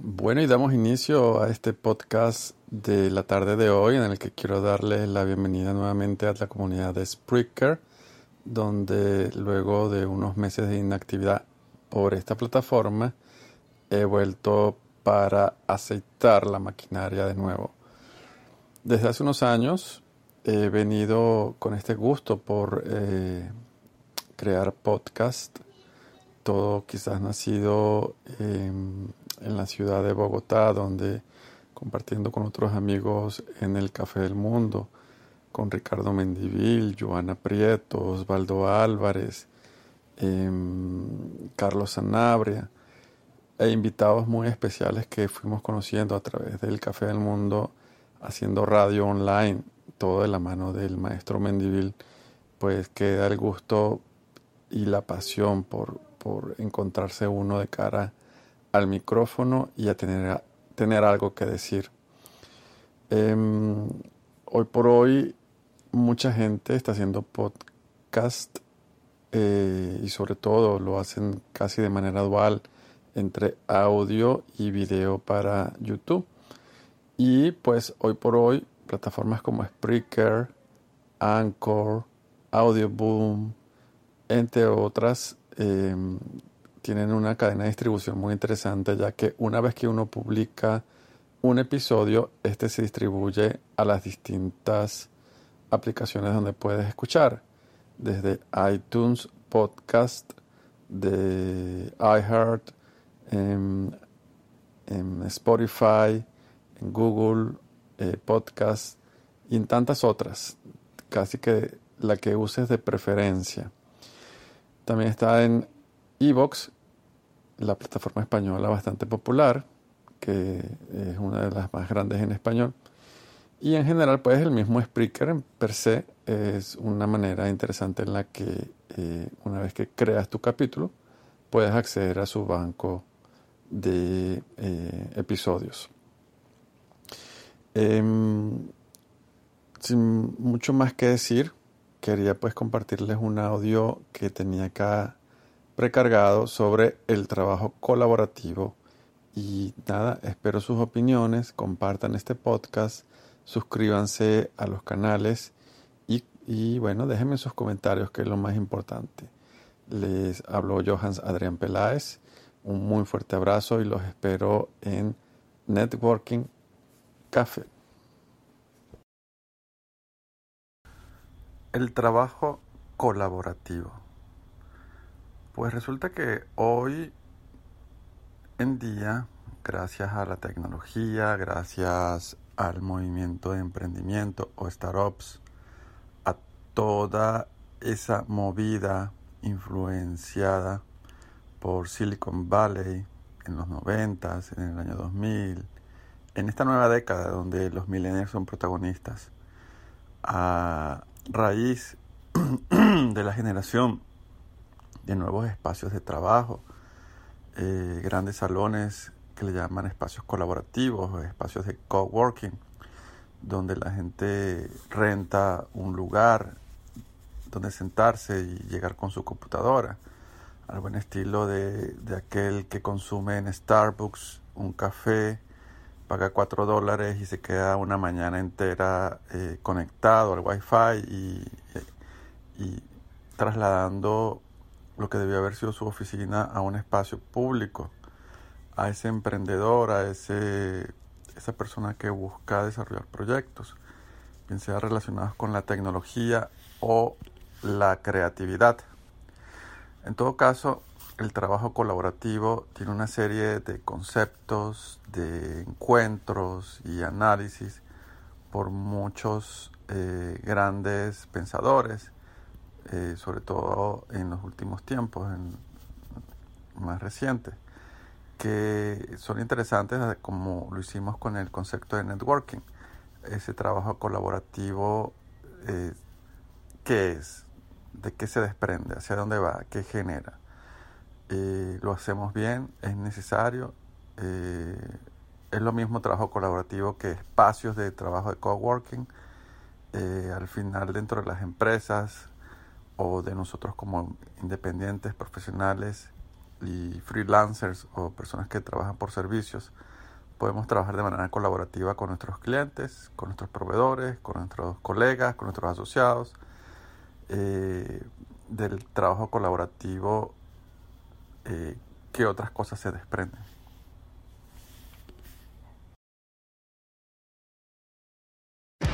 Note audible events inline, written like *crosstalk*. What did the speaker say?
Bueno, y damos inicio a este podcast de la tarde de hoy en el que quiero darles la bienvenida nuevamente a la comunidad de Spreaker, donde luego de unos meses de inactividad por esta plataforma he vuelto para aceitar la maquinaria de nuevo. Desde hace unos años he venido con este gusto por eh, crear podcast. Todo quizás nacido em, en la ciudad de Bogotá, donde compartiendo con otros amigos en el Café del Mundo, con Ricardo Mendivil, Joana Prieto, Osvaldo Álvarez, em, Carlos Sanabria, e invitados muy especiales que fuimos conociendo a través del Café del Mundo, haciendo radio online, todo de la mano del maestro Mendivil, pues queda el gusto y la pasión por, por encontrarse uno de cara al micrófono y a tener, tener algo que decir. Em, hoy por hoy mucha gente está haciendo podcast eh, y sobre todo lo hacen casi de manera dual entre audio y video para YouTube. Y pues hoy por hoy plataformas como Spreaker, Anchor, Audioboom, entre otras, eh, tienen una cadena de distribución muy interesante, ya que una vez que uno publica un episodio, este se distribuye a las distintas aplicaciones donde puedes escuchar, desde iTunes Podcast, de iHeart, en, en Spotify, en Google eh, Podcast y en tantas otras, casi que la que uses de preferencia. También está en Evox, la plataforma española bastante popular, que es una de las más grandes en español. Y en general, pues el mismo Spreaker en per se es una manera interesante en la que eh, una vez que creas tu capítulo, puedes acceder a su banco de eh, episodios. Em, sin mucho más que decir, quería pues compartirles un audio que tenía acá precargado sobre el trabajo colaborativo y nada, espero sus opiniones, compartan este podcast, suscríbanse a los canales y, y bueno, déjenme sus comentarios que es lo más importante. Les habló Johans Adrián Peláez, un muy fuerte abrazo y los espero en Networking Café. El trabajo colaborativo. Pues resulta que hoy en día, gracias a la tecnología, gracias al movimiento de emprendimiento o startups, a toda esa movida influenciada por Silicon Valley en los 90, en el año 2000, en esta nueva década donde los millennials son protagonistas, a raíz *clears throat* de la generación de nuevos espacios de trabajo, eh, grandes salones que le llaman espacios colaborativos espacios de coworking, donde la gente renta un lugar donde sentarse y llegar con su computadora, al buen estilo de, de aquel que consume en Starbucks un café, paga 4 dólares y se queda una mañana entera eh, conectado al wifi y, y trasladando lo que debió haber sido su oficina a un espacio público, a ese emprendedor, a ese, esa persona que busca desarrollar proyectos, bien sea relacionados con la tecnología o la creatividad. En todo caso, el trabajo colaborativo tiene una serie de conceptos, de encuentros y análisis por muchos eh, grandes pensadores, eh, sobre todo en los últimos tiempos, en más recientes, que son interesantes como lo hicimos con el concepto de networking, ese trabajo colaborativo, eh, ¿qué es? ¿De qué se desprende? ¿Hacia dónde va? ¿Qué genera? Eh, lo hacemos bien, es necesario. Eh, es lo mismo trabajo colaborativo que espacios de trabajo de coworking. Eh, al final dentro de las empresas o de nosotros como independientes, profesionales y freelancers o personas que trabajan por servicios, podemos trabajar de manera colaborativa con nuestros clientes, con nuestros proveedores, con nuestros colegas, con nuestros asociados. del trabajo colaborativo eh, qué otras cosas se desprenden.